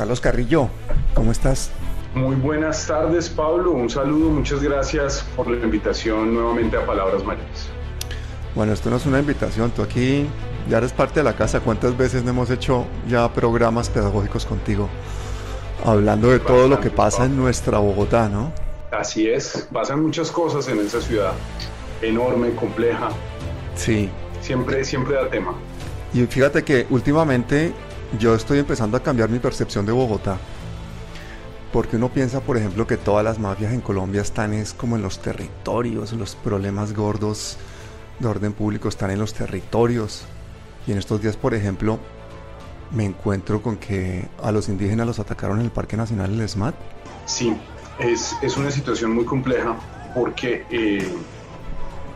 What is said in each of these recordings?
Carlos Carrillo, ¿cómo estás? Muy buenas tardes, Pablo. Un saludo, muchas gracias por la invitación nuevamente a Palabras Mayores. Bueno, esto no es una invitación, tú aquí ya eres parte de la casa. ¿Cuántas veces no hemos hecho ya programas pedagógicos contigo? Hablando de todo lo que pasa en nuestra Bogotá, ¿no? Así es, pasan muchas cosas en esa ciudad, enorme, compleja. Sí. Siempre, siempre da tema. Y fíjate que últimamente yo estoy empezando a cambiar mi percepción de Bogotá. Porque uno piensa, por ejemplo, que todas las mafias en Colombia están es como en los territorios, los problemas gordos de orden público están en los territorios. Y en estos días, por ejemplo, me encuentro con que a los indígenas los atacaron en el Parque Nacional El ESMAD. Sí, es, es una situación muy compleja porque eh,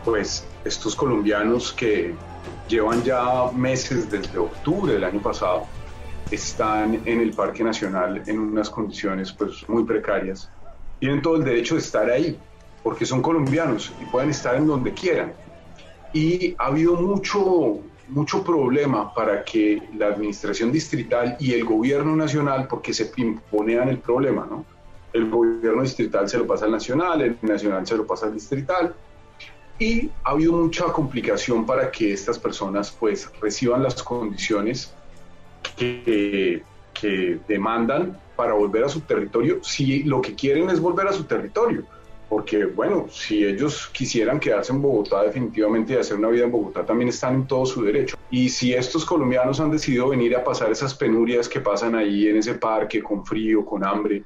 pues estos colombianos que llevan ya meses desde octubre del año pasado están en el Parque Nacional en unas condiciones pues muy precarias. Tienen todo el derecho de estar ahí, porque son colombianos y pueden estar en donde quieran. Y ha habido mucho, mucho problema para que la administración distrital y el gobierno nacional, porque se imponían el problema, ¿no? El gobierno distrital se lo pasa al nacional, el nacional se lo pasa al distrital. Y ha habido mucha complicación para que estas personas pues reciban las condiciones que, demandan para volver a su territorio si lo que quieren es volver a su territorio. Porque, bueno, si ellos quisieran quedarse en Bogotá definitivamente y hacer una vida en Bogotá, también están en todo su derecho. Y si estos colombianos han decidido venir a pasar esas penurias que pasan ahí en ese parque, con frío, con hambre,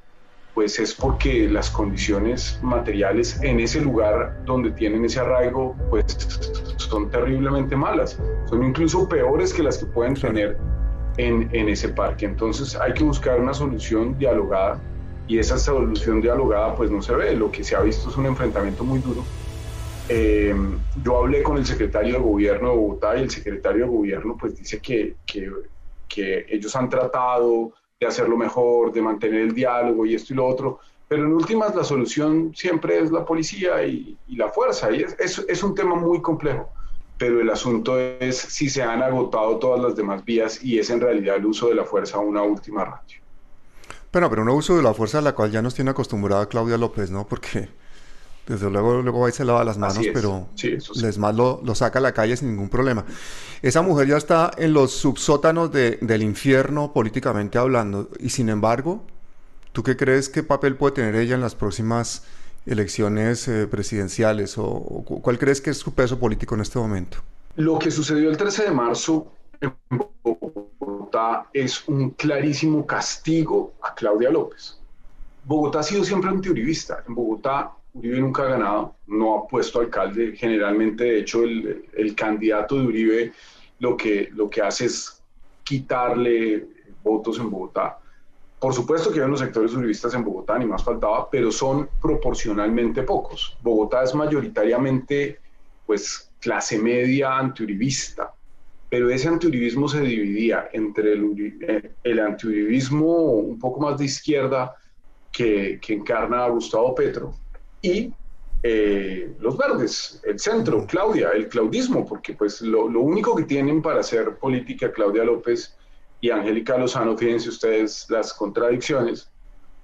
pues es porque las condiciones materiales en ese lugar donde tienen ese arraigo, pues son terriblemente malas. Son incluso peores que las que pueden tener en, en, ese parque. Entonces hay que buscar una solución dialogada y esa solución dialogada pues no se ve. Lo que se ha visto es un enfrentamiento muy duro. Eh, yo hablé con el secretario de gobierno de Bogotá y el secretario de gobierno pues dice que, que, que ellos han tratado de hacerlo mejor, de mantener el diálogo y esto y lo otro, pero en últimas la solución siempre es la policía y, y la fuerza y es, es, es un tema muy complejo pero el asunto es si se han agotado todas las demás vías y es en realidad el uso de la fuerza una última ratio. Bueno, pero un uso de la fuerza a la cual ya nos tiene acostumbrada Claudia López, ¿no? Porque desde luego luego va y se lava las manos, pero sí, les más lo, lo, saca a la calle sin ningún problema. Esa mujer ya está en los subsótanos de, del infierno políticamente hablando y sin embargo, ¿tú qué crees que papel puede tener ella en las próximas elecciones eh, presidenciales? O, o, cuál crees que es su peso político en este momento? Lo que sucedió el 13 de marzo en Bogotá es un clarísimo castigo a Claudia López. Bogotá ha sido siempre antiuribista. En Bogotá Uribe nunca ha ganado, no ha puesto alcalde. Generalmente, de hecho, el, el candidato de Uribe lo que, lo que hace es quitarle votos en Bogotá. Por supuesto que hay unos sectores uribistas en Bogotá, ni más faltaba, pero son proporcionalmente pocos. Bogotá es mayoritariamente, pues, clase media antiuribista, pero ese antiuribismo se dividía entre el, eh, el antiuribismo un poco más de izquierda que, encarna a Gustavo Petro y eh, los verdes, el centro, Claudia, el claudismo, porque pues lo, lo único que tienen para hacer política Claudia López y Angélica Lozano, fíjense ustedes las contradicciones.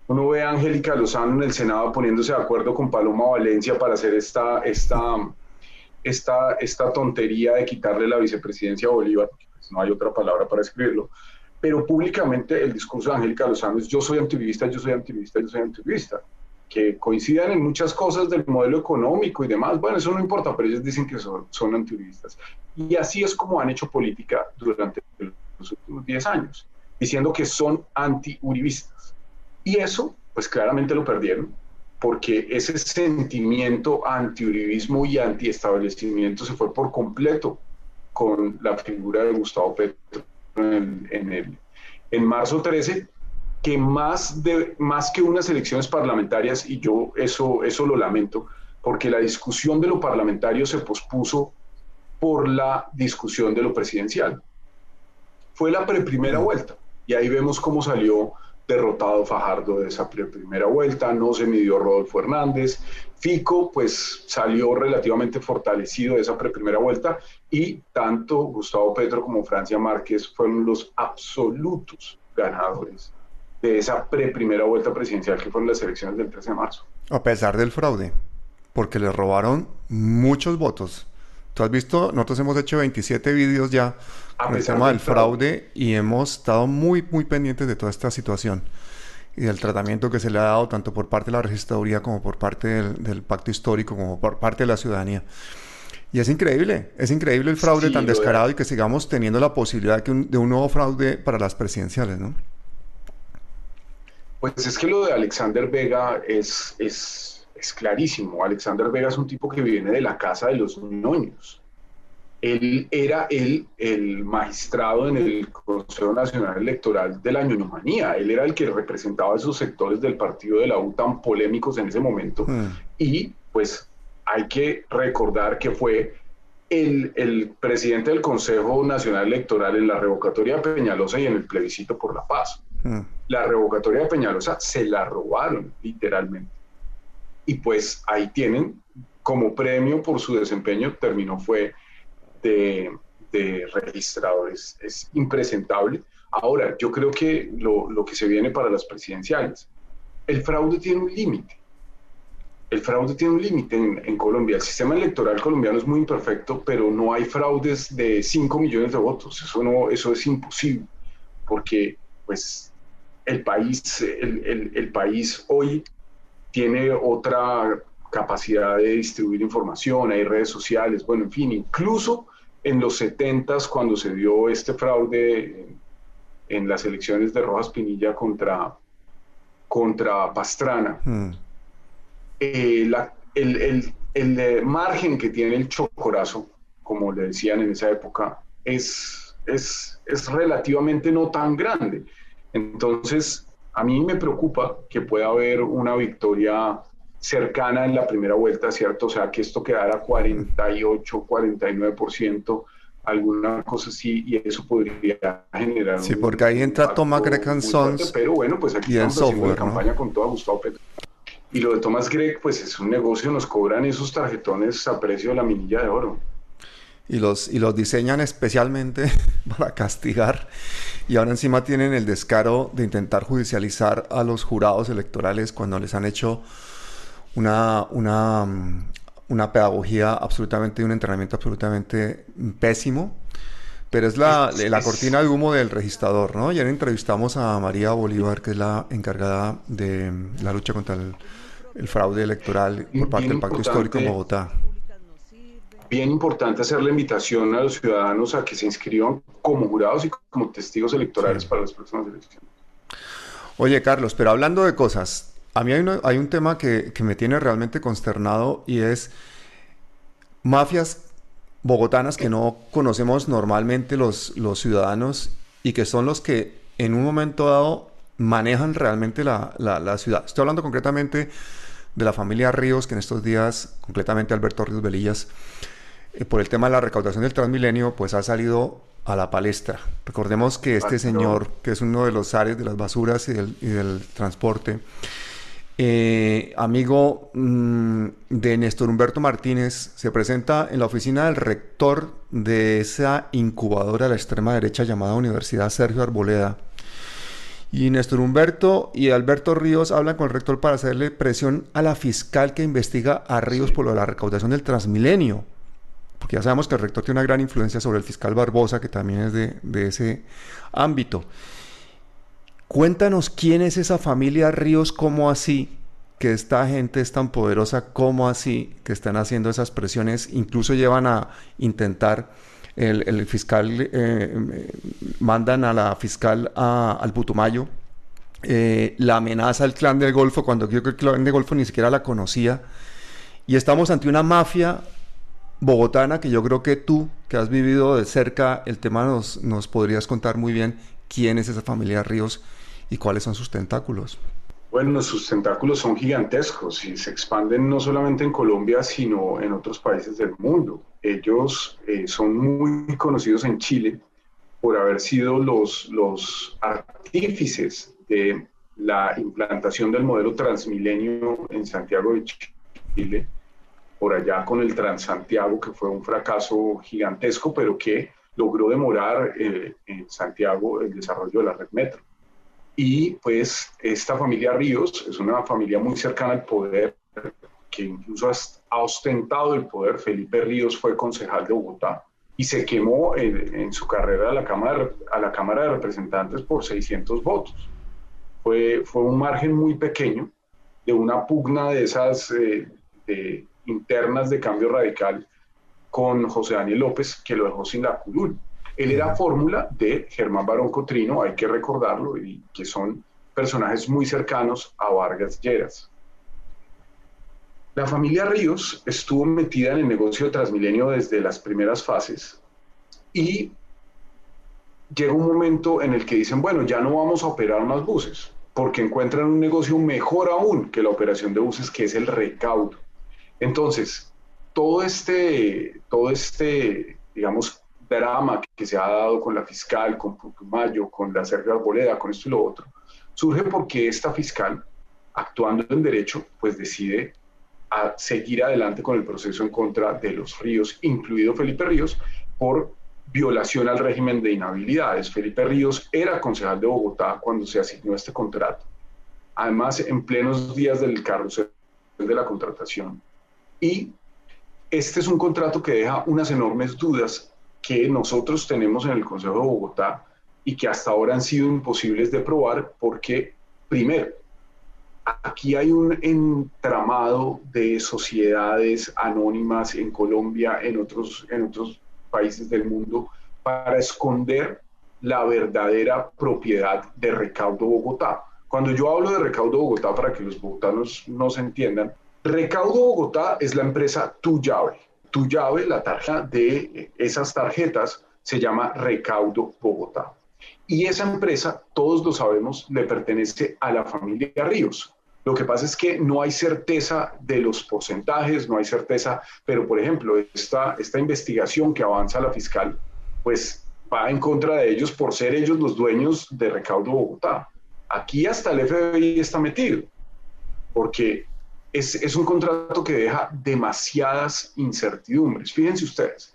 Uno ve a Angélica Lozano en el Senado poniéndose de acuerdo con Paloma Valencia para hacer esta, esta, esta, esta tontería de quitarle la vicepresidencia a Bolívar, pues no hay otra palabra para escribirlo, pero públicamente el discurso de Angélica Lozano es yo soy antivista, yo soy antivista, yo soy antivista, que coincidan en muchas cosas del modelo económico y demás, bueno, eso no importa, pero ellos dicen que son, son antiuribistas. Y así es como han hecho política durante los últimos 10 años, diciendo que son anti-uribistas. Y eso, pues claramente lo perdieron, porque ese sentimiento anti-uribismo y anti-establecimiento se fue por completo con la figura de Gustavo Petro en, en, el, en marzo 13, que más, de, más que unas elecciones parlamentarias, y yo eso, eso lo lamento, porque la discusión de lo parlamentario se pospuso por la discusión de lo presidencial fue la primera vuelta. Y ahí vemos cómo salió derrotado Fajardo de esa primera vuelta, no se midió Rodolfo Hernández, Fico pues salió relativamente fortalecido de esa primera vuelta y tanto Gustavo Petro como Francia Márquez fueron los absolutos ganadores de esa pre-primera vuelta presidencial que fueron las elecciones del 13 de marzo. A pesar del fraude, porque le robaron muchos votos. Tú has visto, nosotros hemos hecho 27 vídeos ya con el tema del fraude, y hemos estado muy, muy pendientes de toda esta situación y del tratamiento que se le ha dado tanto por parte de la registraduría como por parte del, pacto histórico, como por parte de la ciudadanía. Y es increíble, es increíble el fraude tan descarado y que sigamos teniendo la posibilidad de, un, de un nuevo fraude para las presidenciales, ¿no? Pues es que lo de Alexander Vega es, es, es clarísimo. Alexander Vega es un tipo que viene de la casa de los noños. Él era el, el magistrado en el Consejo Nacional Electoral de la ñoñomanía. Él era el que representaba esos sectores del partido de la U tan polémicos en ese momento. Hmm. Y pues hay que recordar que fue el, el, presidente del Consejo Nacional Electoral en la revocatoria de Peñalosa y en el plebiscito por la paz. Hmm. La revocatoria de Peñalosa se la robaron, literalmente. Y pues ahí tienen, como premio por su desempeño, terminó fue de, de registradores. Es impresentable. Ahora, yo creo que lo, lo que se viene para las presidenciales, el fraude tiene un límite. El fraude tiene un límite en, en, Colombia. El sistema electoral colombiano es muy imperfecto, pero no hay fraudes de 5 millones de votos. Eso, no, eso es imposible, porque pues, el, país, el, el, el país hoy tiene otra capacidad de distribuir información, hay redes sociales, bueno, en fin, incluso en los 70 cuando se dio este fraude en, las elecciones de Rojas Pinilla contra, contra Pastrana, hmm. eh, el, el, margen que tiene el chocorazo, como le decían en esa época, es, es, es relativamente no tan grande. Entonces, a mí me preocupa que pueda haber una victoria cercana en la primera vuelta, ¿cierto? O sea, que esto quedara 48, 49%, alguna cosa así, y eso podría generar... Sí, porque ahí entra Thomas Gregg Sons Pero bueno, pues aquí estamos haciendo la campaña con todo Gustavo Petro. Y lo de Thomas Gregg, pues es un negocio, nos cobran esos tarjetones a precio de la minilla de oro. Y los, y los diseñan especialmente para castigar. Y ahora encima tienen el descaro de intentar judicializar a los jurados electorales cuando les han hecho una, una, mm, una pedagogía absolutamente, un entrenamiento absolutamente pésimo. Pero es la, la, cortina de humo del registrador, ¿no? Ayer entrevistamos a María Bolívar, que es la encargada de la lucha contra el, fraude electoral por parte del Pacto Histórico en Bogotá. Bien importante hacer la invitación a los ciudadanos a que se inscriban como jurados y como testigos electorales para las próximas elecciones. Oye, Carlos, pero hablando de cosas, a mí hay, un tema que, me tiene realmente consternado y es mafias bogotanas que no conocemos normalmente los, los ciudadanos y que son los que en un momento dado manejan realmente la, ciudad. Estoy hablando concretamente de la familia Ríos, que en estos días, concretamente Alberto Ríos Velillas, eh, por el tema de la recaudación del Transmilenio, pues ha salido a la palestra. Recordemos que este señor, que es uno de los áreas de las basuras y del transporte, eh, amigo mm, de Néstor Humberto Martínez, se presenta en la oficina del rector de esa incubadora de la extrema derecha llamada Universidad Sergio Arboleda. Y Néstor Humberto y Alberto Ríos hablan con el rector para hacerle presión a la fiscal que investiga a Ríos por la recaudación del Transmilenio. Porque ya sabemos que el rector tiene una gran influencia sobre el fiscal Barbosa, que también es de, de ese ámbito. Cuéntanos quién es esa familia Ríos, cómo así, que esta gente es tan poderosa, cómo así, que están haciendo esas presiones, incluso llevan a intentar, el, fiscal, eh, mandan a la fiscal al Putumayo, eh, la amenaza al clan del Golfo, cuando creo que el clan del Golfo ni siquiera la conocía, y estamos ante una mafia bogotana que yo creo que tú, que has vivido de cerca el tema, nos, nos podrías contar muy bien quién es esa familia Ríos y cuáles son sus tentáculos. Bueno, sus tentáculos son gigantescos y se expanden no solamente en Colombia, sino en otros países del mundo. Ellos eh, son muy conocidos en Chile por haber sido los, los artífices de la implantación del modelo Transmilenio en Santiago de Chile, por allá con el Transantiago, que fue un fracaso gigantesco, pero que logró demorar eh, en Santiago el desarrollo de la red metro. Y pues esta familia Ríos es una familia muy cercana al poder, que incluso ha ostentado el poder. Felipe Ríos fue concejal de Bogotá y se quemó en, su carrera a la, Cámara, a la Cámara de Representantes por 600 votos. Fue, fue un margen muy pequeño de una pugna de esas eh, internas de cambio radical con José Daniel López, que lo dejó sin la curul. Él era fórmula de Germán Barón Cotrino, hay que recordarlo, y que son personajes muy cercanos a Vargas Lleras. La familia Ríos estuvo metida en el negocio de Transmilenio desde las primeras fases y llega un momento en el que dicen, bueno, ya no vamos a operar más buses, porque encuentran un negocio mejor aún que la operación de buses, que es el recaudo. Entonces, todo este, todo este, digamos, drama que se ha dado con la fiscal, con Putumayo, con la Sergio Arboleda, con esto y lo otro, surge porque esta fiscal, actuando en derecho, pues decide a seguir adelante con el proceso en contra de los Ríos, incluido Felipe Ríos, por violación al régimen de inhabilidades. Felipe Ríos era concejal de Bogotá cuando se asignó este contrato. Además, en plenos días del carrusel de la contratación. Y este es un contrato que deja unas enormes dudas que nosotros tenemos en el Consejo de Bogotá y que hasta ahora han sido imposibles de probar porque, primero, aquí hay un entramado de sociedades anónimas en Colombia, en otros, en otros países del mundo, para esconder la verdadera propiedad de Recaudo Bogotá. Cuando yo hablo de Recaudo Bogotá, para que los bogotanos nos entiendan, Recaudo Bogotá es la empresa Tu Llave. Tu Llave, la tarjeta de esas tarjetas, se llama Recaudo Bogotá. Y esa empresa, todos lo sabemos, le pertenece a la familia Ríos. Lo que pasa es que no hay certeza de los porcentajes, no hay certeza, pero por ejemplo, esta, esta investigación que avanza la fiscal, pues va en contra de ellos por ser ellos los dueños de Recaudo Bogotá. Aquí hasta el FBI está metido, porque es, un contrato que deja demasiadas incertidumbres. Fíjense ustedes,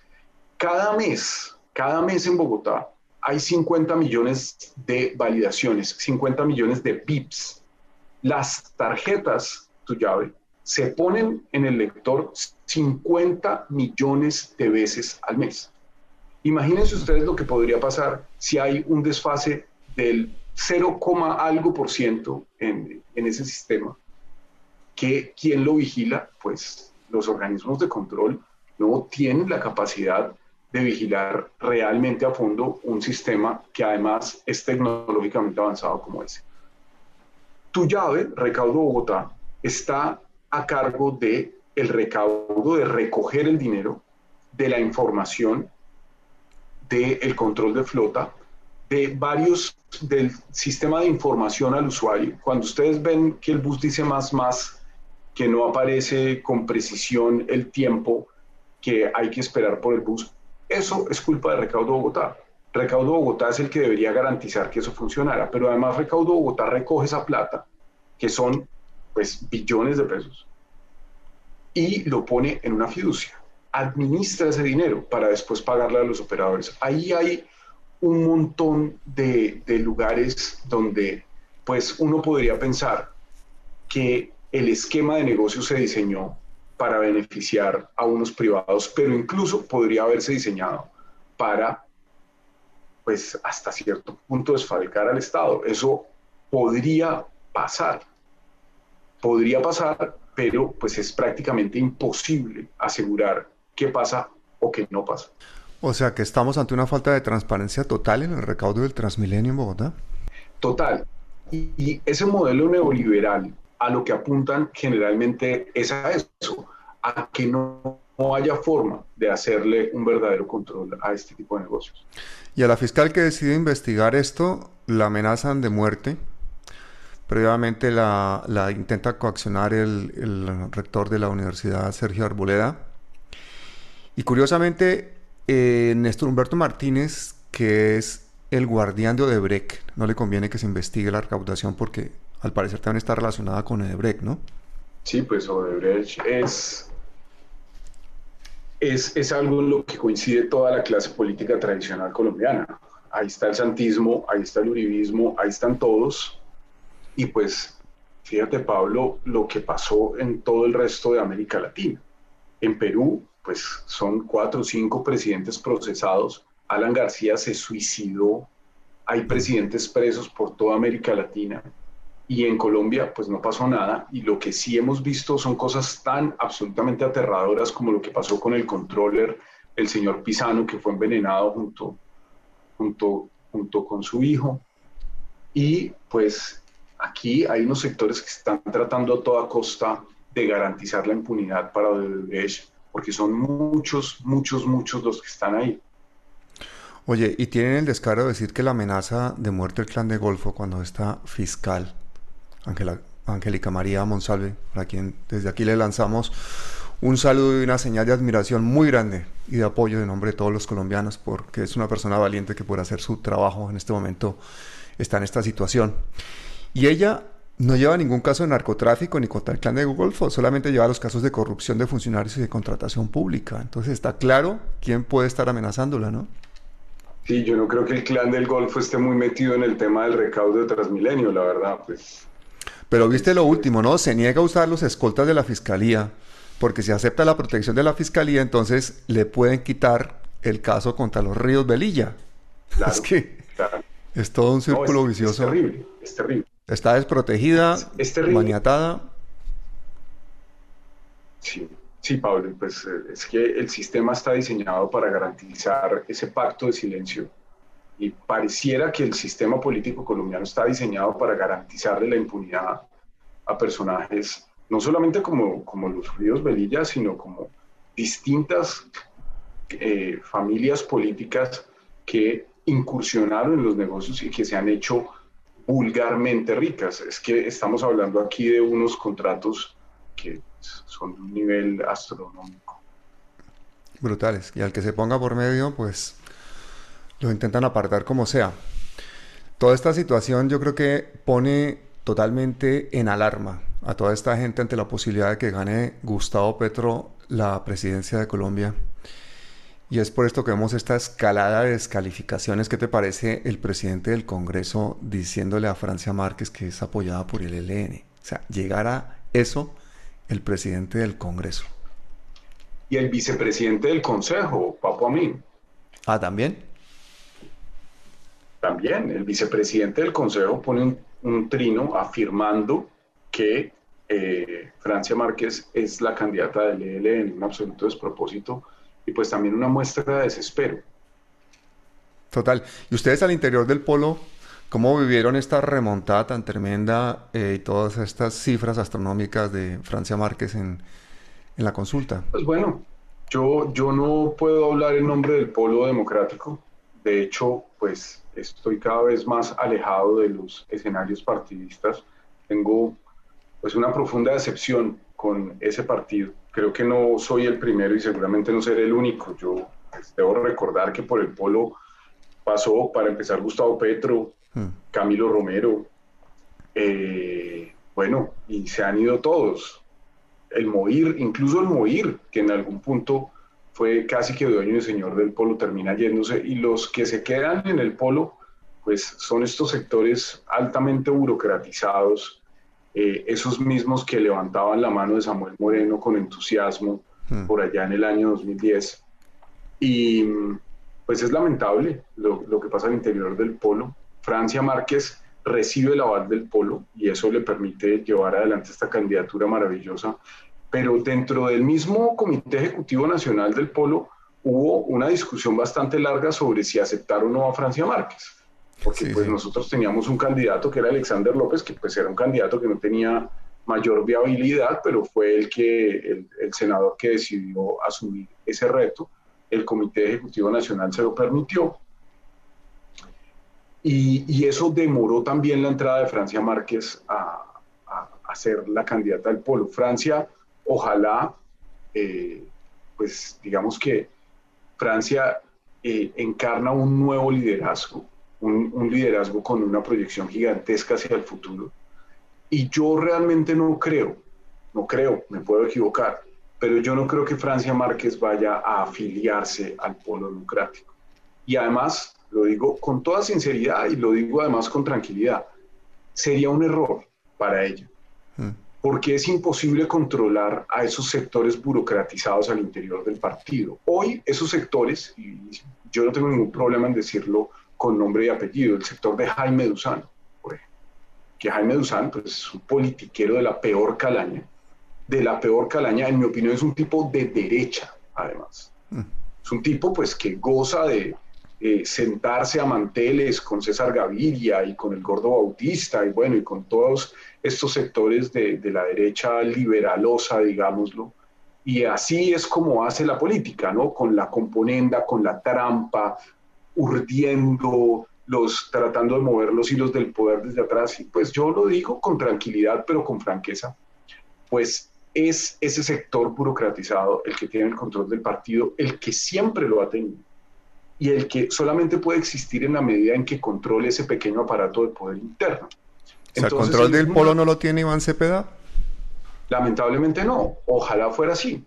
cada mes, cada mes en Bogotá hay 50 millones de validaciones, 50 millones de VIPs. Las tarjetas, tu llave, se ponen en el lector 50 millones de veces al mes. Imagínense ustedes lo que podría pasar si hay un desfase del 0, algo por ciento en, en ese sistema que quien lo vigila, pues los organismos de control no tienen la capacidad de vigilar realmente a fondo un sistema que además es tecnológicamente avanzado como ese. Tu llave, Recaudo Bogotá, está a cargo de el recaudo de recoger el dinero, de la información, del control de flota, de varios del sistema de información al usuario. Cuando ustedes ven que el bus dice más más, que no aparece con precisión el tiempo que hay que esperar por el bus. Eso es culpa de Recaudo Bogotá. Recaudo Bogotá es el que debería garantizar que eso funcionara, pero además Recaudo Bogotá recoge esa plata, que son pues billones de pesos, y lo pone en una fiducia. Administra ese dinero para después pagarle a los operadores. Ahí hay un montón de, de lugares donde pues uno podría pensar que el esquema de negocio se diseñó para beneficiar a unos privados, pero incluso podría haberse diseñado para, pues, hasta cierto punto desfalcar al Estado. Eso podría pasar, podría pasar, pero pues es prácticamente imposible asegurar qué pasa o qué no pasa. O sea que estamos ante una falta de transparencia total en el recaudo del Transmilenio en Bogotá. Total. Y, y ese modelo neoliberal a lo que apuntan generalmente es a eso, a que no, haya forma de hacerle un verdadero control a este tipo de negocios. Y a la fiscal que decide investigar esto, la amenazan de muerte. Previamente la, intenta coaccionar el, rector de la universidad, Sergio Arboleda. Y curiosamente, eh, Néstor Humberto Martínez, que es el guardián de Odebrecht, no le conviene que se investigue la recaudación porque al parecer también está relacionada con Odebrecht, ¿no? Sí, pues Odebrecht es, es, es algo en lo que coincide toda la clase política tradicional colombiana. ahí está el santismo, ahí está el uribismo, ahí están todos. Y pues, fíjate Pablo, lo que pasó en todo el resto de América Latina. En Perú, pues son cuatro o cinco presidentes procesados. Alan García se suicidó. Hay presidentes presos por toda América Latina. Y en Colombia, pues no pasó nada. Y lo que sí hemos visto son cosas tan absolutamente aterradoras como lo que pasó con el controller, el señor Pisano, que fue envenenado junto, junto, junto con su hijo. Y pues aquí hay unos sectores que están tratando a toda costa de garantizar la impunidad para Odebrecht, porque son muchos, muchos, muchos los que están ahí. Oye, y tienen el descaro de decir que la amenaza de muerte del clan de Golfo cuando está fiscal, Angélica María Monsalve, para quien desde aquí le lanzamos un saludo y una señal de admiración muy grande y de apoyo de nombre de todos los colombianos, porque es una persona valiente que por hacer su trabajo en este momento está en esta situación. Y ella no lleva ningún caso de narcotráfico ni contra el clan de Golfo, solamente lleva los casos de corrupción de funcionarios y de contratación pública. Entonces está claro quién puede estar amenazándola, ¿no? Sí, yo no creo que el clan del Golfo esté muy metido en el tema del recaudo de Transmilenio, la verdad, pues. Pero viste lo último, ¿no? Se niega a usar los escoltas de la fiscalía porque si acepta la protección de la fiscalía, entonces le pueden quitar el caso contra los ríos Velilla. es que es todo un círculo vicioso. Es terrible, es terrible. Está desprotegida, maniatada. Sí, sí, Pablo, pues eh, es que el sistema está diseñado para garantizar ese pacto de silencio y pareciera que el sistema político colombiano está diseñado para garantizarle la impunidad a personajes no solamente como, como los ríos Velilla, sino como distintas eh, familias políticas que incursionaron en los negocios y que se han hecho vulgarmente ricas. Es que estamos hablando aquí de unos contratos que son de un nivel astronómico. Brutales. Y al que se ponga por medio, pues lo intentan apartar como sea. Toda esta situación yo creo que pone totalmente en alarma a toda esta gente ante la posibilidad de que gane Gustavo Petro la presidencia de Colombia. Y es por esto que vemos esta escalada de descalificaciones. ¿Qué te parece el presidente del Congreso diciéndole a Francia Márquez que es apoyada por el ELN? O sea, llegar a eso el presidente del Congreso. Y el vicepresidente del Consejo, Papo Amin. Ah, también. También, el vicepresidente del Consejo pone un, un trino afirmando que eh, Francia Márquez es la candidata del ELN, un absoluto despropósito y pues también una muestra de desespero. Total. ¿Y ustedes al interior del polo, cómo vivieron esta remontada tan tremenda eh, y todas estas cifras astronómicas de Francia Márquez en, en, la consulta? Pues bueno, yo, yo no puedo hablar en nombre del polo democrático. De hecho, pues estoy cada vez más alejado de los escenarios partidistas. Tengo pues una profunda decepción con ese partido. Creo que no soy el primero y seguramente no seré el único. Yo pues, debo recordar que por el polo pasó para empezar Gustavo Petro, hmm. Camilo Romero, eh, bueno, y se han ido todos. El Moir, incluso el Moir, que en algún punto fue casi que dueño y señor del polo, termina yéndose, y los que se quedan en el polo, pues son estos sectores altamente burocratizados, eh, esos mismos que levantaban la mano de Samuel Moreno con entusiasmo hmm. por allá en el año 2010. Y pues es lamentable lo, lo, que pasa al interior del polo. Francia Márquez recibe el aval del polo y eso le permite llevar adelante esta candidatura maravillosa. Pero dentro del mismo Comité Ejecutivo Nacional del Polo hubo una discusión bastante larga sobre si aceptar o no a Francia Márquez porque pues nosotros teníamos un candidato que era Alexander López, que pues era un candidato que no tenía mayor viabilidad, pero fue el que el, senador que decidió asumir ese reto. El Comité Ejecutivo Nacional se lo permitió. Y, y eso demoró también la entrada de Francia Márquez a, a, ser la candidata del polo. Francia, ojalá, eh, pues digamos que Francia eh, encarna un nuevo liderazgo un, liderazgo con una proyección gigantesca hacia el futuro. Y yo realmente no creo, no creo, me puedo equivocar, pero yo no creo que Francia Márquez vaya a afiliarse al polo democrático. Y además, lo digo con toda sinceridad y lo digo además con tranquilidad, sería un error para ella. Porque es imposible controlar a esos sectores burocratizados al interior del partido. Hoy esos sectores, y yo no tengo ningún problema en decirlo con nombre y apellido, el sector de Jaime Duzán, que Jaime Duzán pues, es un politiquero de la peor calaña, de la peor calaña, en mi opinión es un tipo de derecha, además. Mm. Es un tipo pues que goza de eh, sentarse a manteles con César Gaviria y con el Gordo Bautista y bueno, y con todos estos sectores de, la derecha liberalosa, digámoslo. Y así es como hace la política, ¿no? Con la componenda, con la trampa, urdiendo, los, tratando de mover los hilos del poder desde atrás. Y pues yo lo digo con tranquilidad, pero con franqueza. Pues es ese sector burocratizado el que tiene el control del partido, el que siempre lo ha tenido y el que solamente puede existir en la medida en que controle ese pequeño aparato de poder interno. ¿el control del polo no lo tiene Iván Cepeda? Lamentablemente no, ojalá fuera así,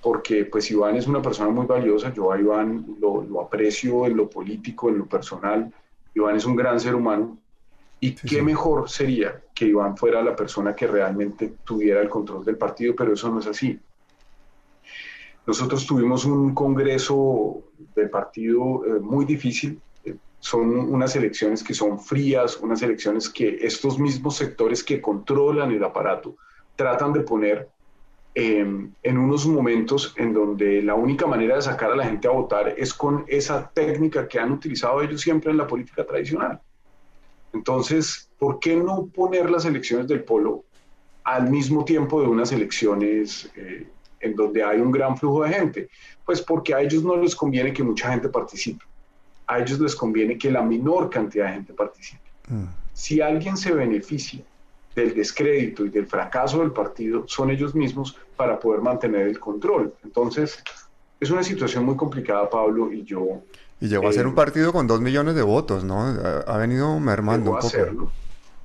porque pues Iván es una persona muy valiosa, yo a Iván lo, lo aprecio en lo político, en lo personal, Iván es un gran ser humano, y qué mejor sería que Iván fuera la persona que realmente tuviera el control del partido, pero eso no es así. Nosotros tuvimos un congreso del partido eh, muy difícil. Eh, son unas elecciones que son frías, unas elecciones que estos mismos sectores que controlan el aparato tratan de poner em, en unos momentos en donde la única manera de sacar a la gente a votar es con esa técnica que han utilizado ellos siempre en la política tradicional entonces, ¿por qué no poner las elecciones del polo al mismo tiempo de unas elecciones eh, en donde hay un gran flujo de gente? Pues porque a ellos no les conviene que mucha gente participe. A ellos les conviene que la menor cantidad de gente participe. Mm. Si alguien se beneficia del descrédito y del fracaso del partido, son ellos mismos para poder mantener el control. Entonces, es una situación muy complicada, Pablo, y yo y llegó a ser un eh, partido con dos millones de votos, ¿no? Ha, venido mermando un poco.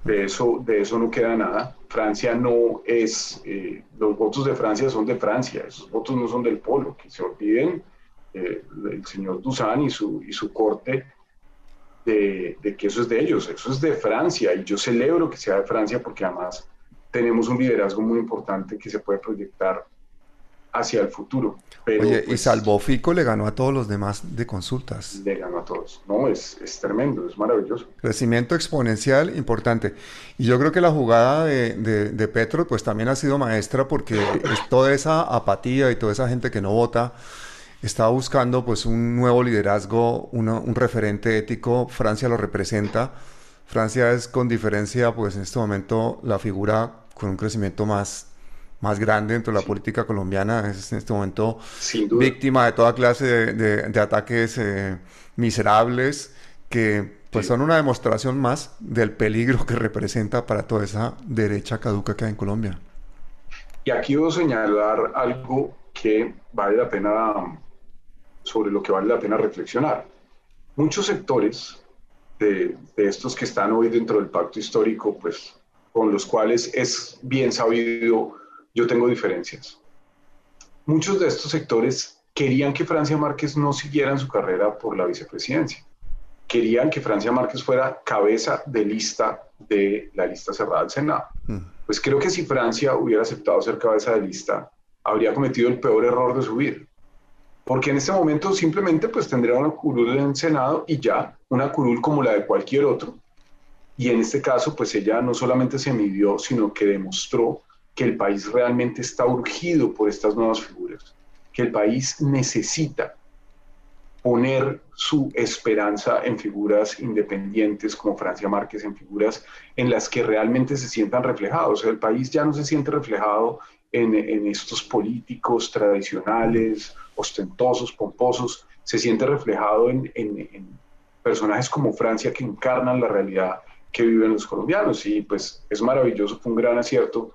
De eso, de eso no queda nada. Francia no es, eh, los votos de Francia son de Francia, esos votos no son del polo, que se olviden eh, el señor Dusan y su, y su corte de, de, que eso es de ellos, eso es de Francia y yo celebro que sea de Francia porque además tenemos un liderazgo muy importante que se puede proyectar hacia el futuro. Oye, y pues, salvo Fico le ganó a todos los demás de consultas. Le ganó a todos. No, es, es tremendo, es maravilloso. Crecimiento exponencial importante. Y yo creo que la jugada de, de, Petro pues también ha sido maestra porque es toda esa apatía y toda esa gente que no vota estaba buscando pues un nuevo liderazgo, un referente ético. Francia lo representa. Francia es con diferencia pues en este momento la figura con un crecimiento más más grande dentro de la política colombiana, es en este momento víctima de toda clase de, ataques eh, miserables que pues son una demostración más del peligro que representa para toda esa derecha caduca que hay en Colombia. Y aquí debo señalar algo que vale la pena, sobre lo que vale la pena reflexionar. Muchos sectores de, de estos que están hoy dentro del pacto histórico, pues con los cuales es bien sabido yo tengo diferencias. Muchos de estos sectores querían que Francia Márquez no siguiera en su carrera por la vicepresidencia. Querían que Francia Márquez fuera cabeza de lista de la lista cerrada del Senado. Mm. Pues creo que si Francia hubiera aceptado ser cabeza de lista, habría cometido el peor error de su vida. Porque en este momento simplemente pues tendría una curul en el Senado y ya, una curul como la de cualquier otro. Y en este caso pues ella no solamente se midió, sino que demostró que el país realmente está urgido por estas nuevas figuras, que el país necesita poner su esperanza en figuras independientes como Francia Márquez, en figuras en las que realmente se sientan reflejados. el país ya no se siente reflejado en, estos políticos tradicionales, ostentosos, pomposos, se siente reflejado en, en personajes como Francia que encarnan la realidad que viven los colombianos. Y pues es maravilloso, fue un gran acierto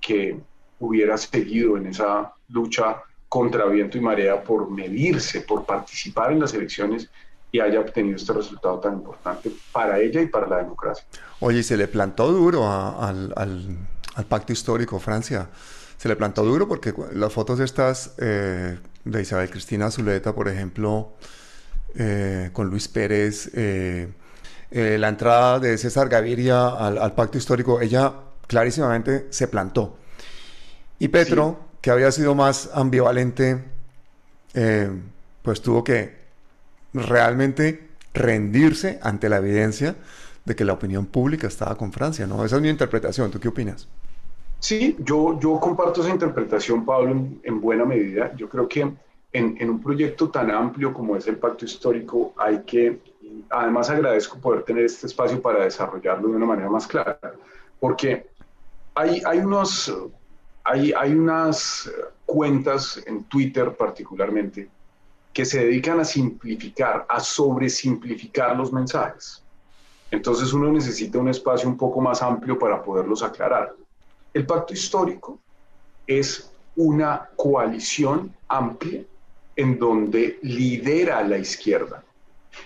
que hubiera seguido en esa lucha contra viento y marea por medirse, por participar en las elecciones y haya obtenido este resultado tan importante para ella y para la democracia. Oye, se le plantó duro al, pacto histórico Francia. Se le plantó duro porque las fotos estas eh, de Isabel Cristina Zuleta, por ejemplo, eh, con Luis Pérez, eh, la entrada de César Gaviria al, pacto histórico, ella clarísimamente se plantó. Y Petro, que había sido más ambivalente, pues tuvo que realmente rendirse ante la evidencia de que la opinión pública estaba con Francia, ¿no? Esa es mi interpretación. ¿Tú qué opinas? Sí, yo, yo comparto esa interpretación, Pablo, en, buena medida. Yo creo que en, un proyecto tan amplio como es el Pacto Histórico hay que, además agradezco poder tener este espacio para desarrollarlo de una manera más clara, porque hay, unos, hay, hay unas cuentas en Twitter particularmente que se dedican a simplificar, a sobresimplificar los mensajes. Entonces uno necesita un espacio un poco más amplio para poderlos aclarar. El pacto histórico es una coalición amplia en donde lidera la izquierda.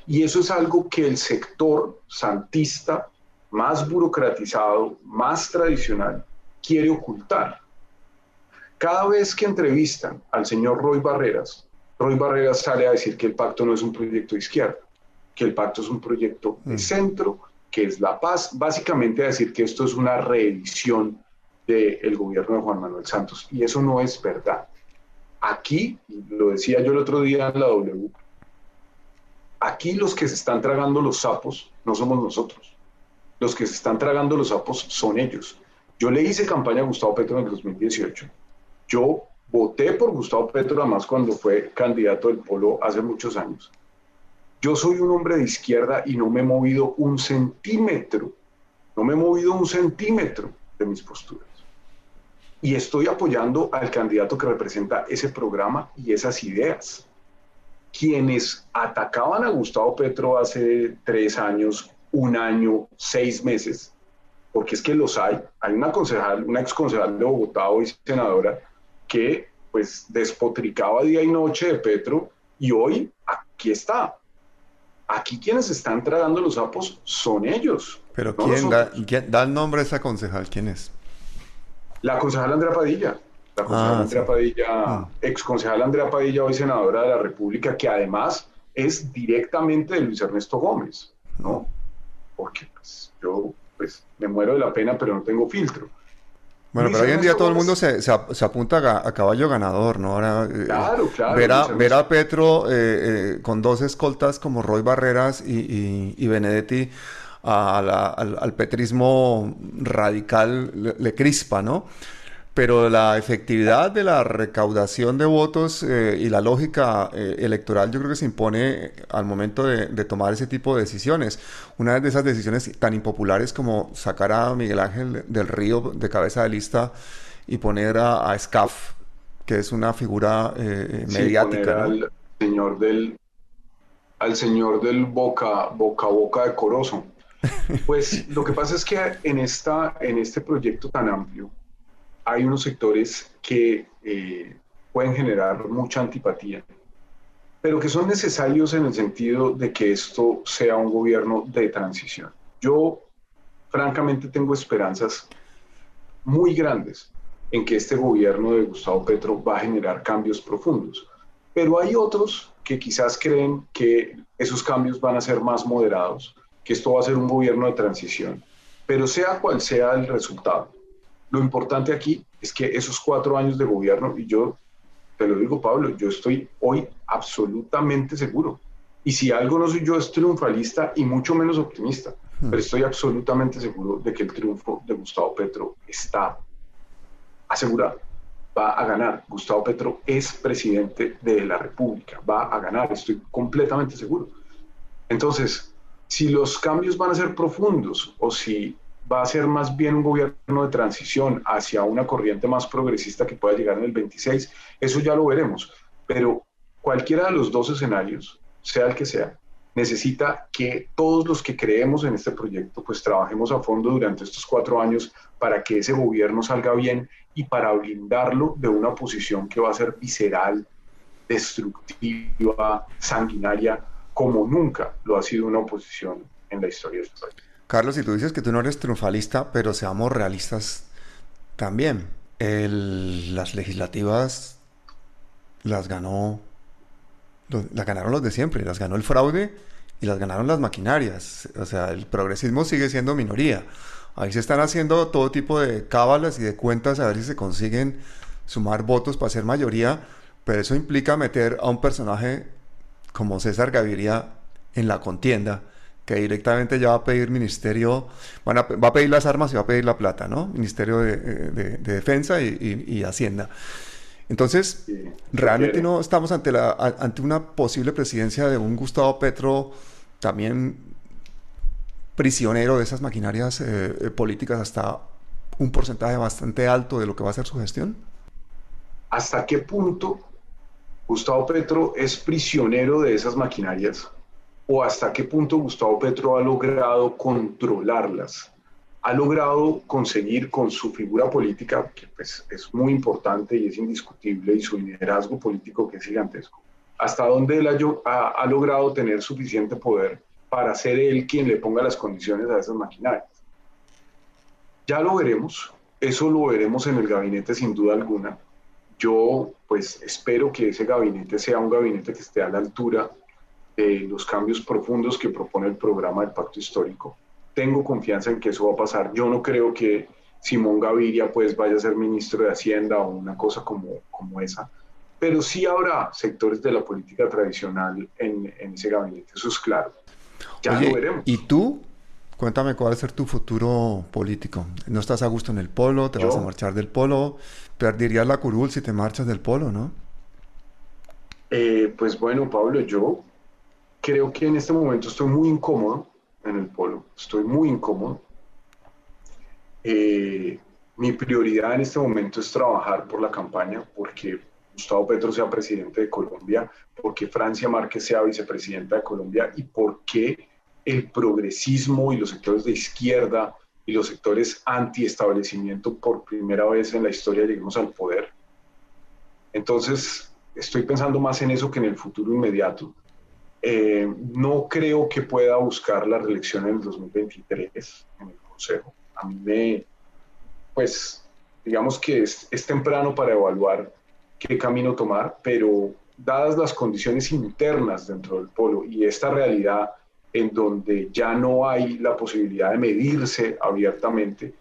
Y eso es algo que el sector santista más burocratizado, más tradicional, quiere ocultar. Cada vez que entrevistan al señor Roy Barreras, Roy Barreras sale a decir que el pacto no es un proyecto de izquierda que el pacto es un proyecto de mm. centro, que es la paz, básicamente a decir que esto es una reedición del gobierno de Juan Manuel Santos. Y eso no es verdad. Aquí, lo decía yo el otro día en la W, aquí los que se están tragando los sapos no somos nosotros. Los que se están tragando los sapos son ellos. Yo le hice campaña a Gustavo Petro en el 2018. Yo voté por Gustavo Petro, además cuando fue candidato del Polo hace muchos años. Yo soy un hombre de izquierda y no me he movido un centímetro, no me he movido un centímetro de mis posturas. Y estoy apoyando al candidato que representa ese programa y esas ideas. Quienes atacaban a Gustavo Petro hace tres años, un año, seis meses, porque es que los hay. Hay una concejal, una ex concejal de Bogotá hoy senadora que pues despotricaba día y noche de Petro y hoy aquí está. Aquí quienes están tragando los sapos son ellos. Pero ¿quién da, da, el nombre a esa concejal? ¿Quién es? La concejal Andrea Padilla. La concejal ah, Andrea Padilla, ah. ex concejal Andrea Padilla, hoy senadora de la República, que además es directamente de Luis Ernesto Gómez, ¿no? Porque pues, yo pues, me muero de la pena, pero no tengo filtro. Bueno, pero hoy en día todo el mundo se, se, apunta a, caballo ganador, ¿no? Ahora, eh, claro, claro. Ver a, Petro eh, eh, con dos escoltas como Roy Barreras y, y, Benedetti al, petrismo radical le crispa, ¿no? Pero la efectividad de la recaudación de votos eh, y la lógica eh, electoral yo creo que se impone al momento de, tomar ese tipo de decisiones. Una de esas decisiones tan impopulares como sacar a Miguel Ángel del Río de cabeza de lista y poner a, Scaf, que es una figura eh, mediática. al señor del al señor del boca boca boca decoroso. Pues lo que pasa es que en esta en este proyecto tan amplio hay unos sectores que eh, pueden generar mucha antipatía, pero que son necesarios en el sentido de que esto sea un gobierno de transición. Yo, francamente, tengo esperanzas muy grandes en que este gobierno de Gustavo Petro va a generar cambios profundos, pero hay otros que quizás creen que esos cambios van a ser más moderados, que esto va a ser un gobierno de transición, pero sea cual sea el resultado, lo importante aquí es que esos cuatro años de gobierno, y yo te lo digo, Pablo, yo estoy hoy absolutamente seguro. Y si algo no soy yo, es triunfalista y mucho menos optimista. Hmm. Pero estoy absolutamente seguro de que el triunfo de Gustavo Petro está asegurado. Va a ganar. Gustavo Petro es presidente de la República. Va a ganar. Estoy completamente seguro. Entonces, si los cambios van a ser profundos o si va a ser más bien un gobierno de transición hacia una corriente más progresista que pueda llegar en el 26, eso ya lo veremos. Pero cualquiera de los dos escenarios, sea el que sea, necesita que todos los que creemos en este proyecto, pues trabajemos a fondo durante estos cuatro años para que ese gobierno salga bien y para blindarlo de una posición que va a ser visceral, destructiva, sanguinaria, como nunca lo ha sido una oposición en la historia de este país. Carlos, y tú dices que tú no eres triunfalista, pero seamos realistas también. las legislativas las ganó las ganaron los de siempre, las ganó el fraude y las ganaron las maquinarias. O sea, el progresismo sigue siendo minoría. Ahí se están haciendo todo tipo de cábalas y de cuentas a ver si se consiguen sumar votos para ser mayoría, pero eso implica meter a un personaje como César Gaviria en la contienda, que directamente ya va a pedir ministerio, va a pedir las armas y va a pedir la plata, ¿no? Ministerio de, Defensa y, Hacienda. Entonces, realmente no estamos ante, la, ante una posible presidencia de un Gustavo Petro también prisionero de esas maquinarias eh, eh, políticas hasta un porcentaje bastante alto de lo que va a ser su gestión? ¿Hasta qué punto Gustavo Petro es prisionero de esas maquinarias? ¿O hasta qué punto Gustavo Petro ha logrado controlarlas? Ha logrado conseguir con su figura política, que pues, es muy importante y es indiscutible, y su liderazgo político que es gigantesco, hasta dónde él ha, ha logrado tener suficiente poder para ser él quien le ponga las condiciones a esas maquinarias. Ya lo veremos, eso lo veremos en el gabinete sin duda alguna. Yo pues espero que ese gabinete sea un gabinete que esté a la altura de los cambios profundos que propone el programa del pacto histórico. Tengo confianza en que eso va a pasar. Yo no creo que Simón Gaviria pues vaya a ser ministro de Hacienda o una cosa como, como esa, pero sí habrá sectores de la política tradicional en, en ese gabinete, eso es claro. Ya lo veremos. ¿Y tú? Cuéntame cuál va a ser tu futuro político. ¿No estás a gusto en el polo? ¿Te vas a marchar del polo? Perderías la curul si te marchas del polo, ¿no? Eh, pues bueno, Pablo, yo creo que en este momento estoy muy incómodo en el polo. Estoy muy incómodo. Eh, mi prioridad en este momento es trabajar por la campaña porque Gustavo Petro sea presidente de Colombia, porque Francia Márquez sea vicepresidenta de Colombia y porque el progresismo y los sectores de izquierda y los sectores anti-establecimiento por primera vez en la historia lleguemos al poder. Entonces, estoy pensando más en eso que en el futuro inmediato. Eh, no creo que pueda buscar la reelección en el 2023 en el Consejo. A mí me, pues, digamos que es, es temprano para evaluar qué camino tomar, pero dadas las condiciones internas dentro del polo y esta realidad en donde ya no hay la posibilidad de medirse abiertamente,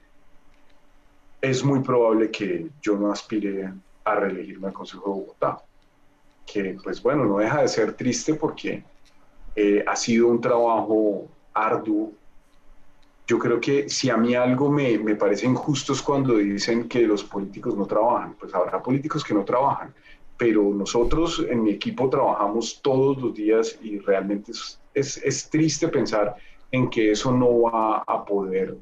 es muy probable que yo no aspire a reelegirme al Consejo de Bogotá. Que pues bueno, no deja de ser triste porque eh, ha sido un trabajo arduo. Yo creo que si a mí algo me, me parece injusto es cuando dicen que los políticos no trabajan. Pues habrá políticos que no trabajan, pero nosotros en mi equipo trabajamos todos los días y realmente es es, es triste pensar en que eso no va a poder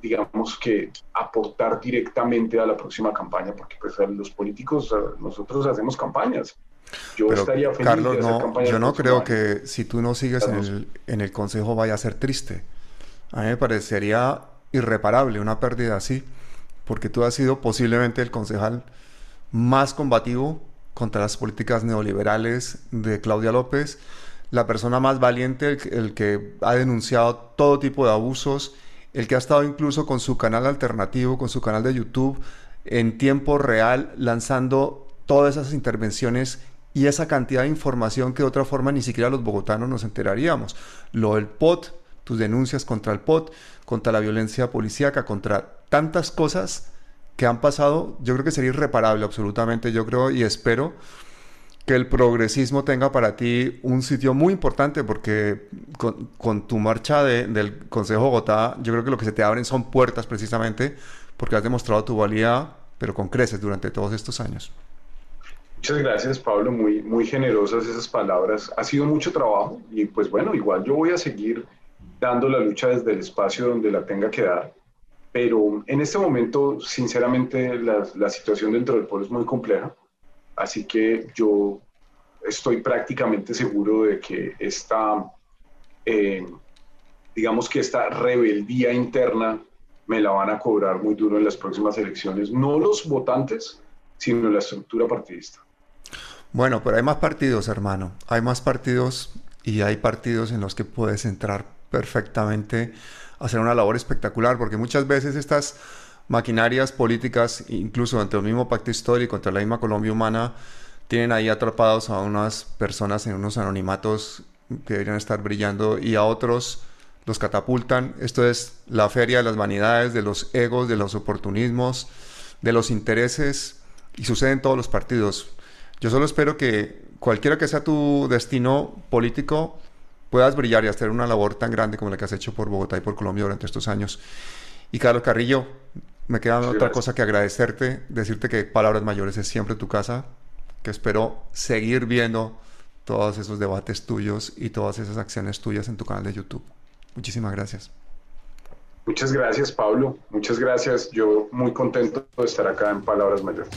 digamos que aportar directamente a la próxima campaña, porque pues los políticos, nosotros hacemos campañas. Yo estaría feliz Carlos, de hacer no, Yo no creo que si tú no sigues en el, en el consejo vaya a ser triste. A mí me parecería irreparable una pérdida así, porque tú has sido posiblemente el concejal más combativo contra las políticas neoliberales de Claudia López la persona más valiente, el, que ha denunciado todo tipo de abusos, el que ha estado incluso con su canal alternativo, con su canal de YouTube, en tiempo real, lanzando todas esas intervenciones y esa cantidad de información que de otra forma ni siquiera los bogotanos nos enteraríamos. Lo del POT, tus denuncias contra el POT, contra la violencia policíaca, contra tantas cosas que han pasado, yo creo que sería irreparable absolutamente, yo creo y espero que el progresismo tenga para ti un sitio muy importante porque con, tu marcha del Consejo de Bogotá yo creo que lo que se te abren son puertas precisamente porque has demostrado tu valía pero con creces durante todos estos años. Muchas gracias Pablo, muy, muy generosas esas palabras. Ha sido mucho trabajo y pues bueno, igual yo voy a seguir dando la lucha desde el espacio donde la tenga que dar, pero en este momento sinceramente la, la situación dentro del pueblo es muy compleja Así que yo estoy prácticamente seguro de que esta, eh, digamos que esta rebeldía interna me la van a cobrar muy duro en las próximas elecciones, no los votantes, sino la estructura partidista. Bueno, pero hay más partidos, hermano. Hay más partidos y hay partidos en los que puedes entrar perfectamente hacer una labor espectacular, porque muchas veces estas maquinarias políticas, incluso ante el mismo pacto histórico, ante la misma Colombia humana, tienen ahí atrapados a unas personas en unos anonimatos que deberían estar brillando y a otros los catapultan. Esto es la feria de las vanidades, de los egos, de los oportunismos, de los intereses y sucede en todos los partidos. Yo solo espero que cualquiera que sea tu destino político puedas brillar y hacer una labor tan grande como la que has hecho por Bogotá y por Colombia durante estos años. Y Carlos Carrillo, me queda otra cosa que agradecerte, decirte que Palabras Mayores es siempre tu casa, que espero seguir viendo todos esos debates tuyos y todas esas acciones tuyas en tu canal de YouTube. Muchísimas gracias. Muchas gracias, Pablo. Muchas gracias. Yo muy contento de estar acá en Palabras Mayores.